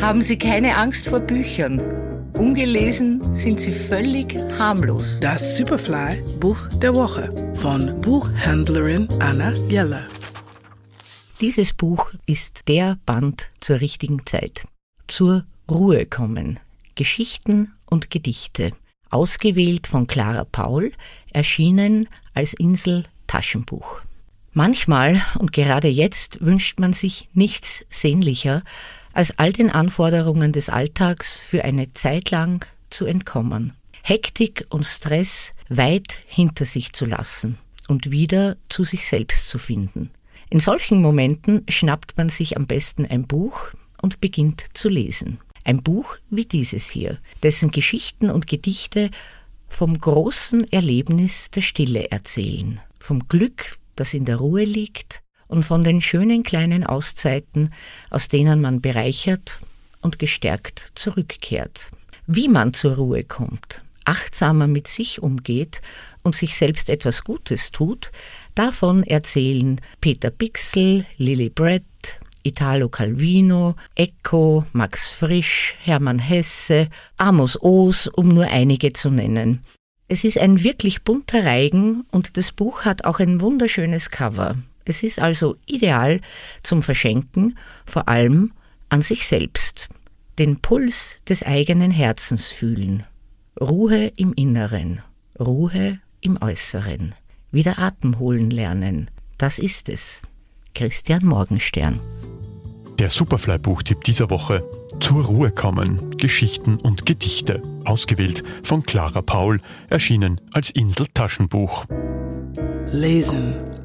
haben Sie keine Angst vor Büchern. Ungelesen sind sie völlig harmlos. Das Superfly Buch der Woche von Buchhändlerin Anna Jeller. Dieses Buch ist der Band zur richtigen Zeit. Zur Ruhe kommen. Geschichten und Gedichte. Ausgewählt von Clara Paul, erschienen als Insel Taschenbuch. Manchmal und gerade jetzt wünscht man sich nichts sehnlicher, als all den Anforderungen des Alltags für eine Zeit lang zu entkommen. Hektik und Stress weit hinter sich zu lassen und wieder zu sich selbst zu finden. In solchen Momenten schnappt man sich am besten ein Buch und beginnt zu lesen. Ein Buch wie dieses hier, dessen Geschichten und Gedichte vom großen Erlebnis der Stille erzählen, vom Glück, das in der Ruhe liegt, und von den schönen kleinen Auszeiten, aus denen man bereichert und gestärkt zurückkehrt. Wie man zur Ruhe kommt, achtsamer mit sich umgeht und sich selbst etwas Gutes tut, davon erzählen Peter Bixel, Lily Brett, Italo Calvino, Eco, Max Frisch, Hermann Hesse, Amos Oos, um nur einige zu nennen. Es ist ein wirklich bunter Reigen und das Buch hat auch ein wunderschönes Cover. Es ist also ideal zum Verschenken, vor allem an sich selbst. Den Puls des eigenen Herzens fühlen. Ruhe im Inneren, Ruhe im Äußeren. Wieder Atem holen lernen. Das ist es. Christian Morgenstern. Der Superfly-Buchtipp dieser Woche zur Ruhe kommen. Geschichten und Gedichte. Ausgewählt von Clara Paul, erschienen als Insel Taschenbuch. Lesen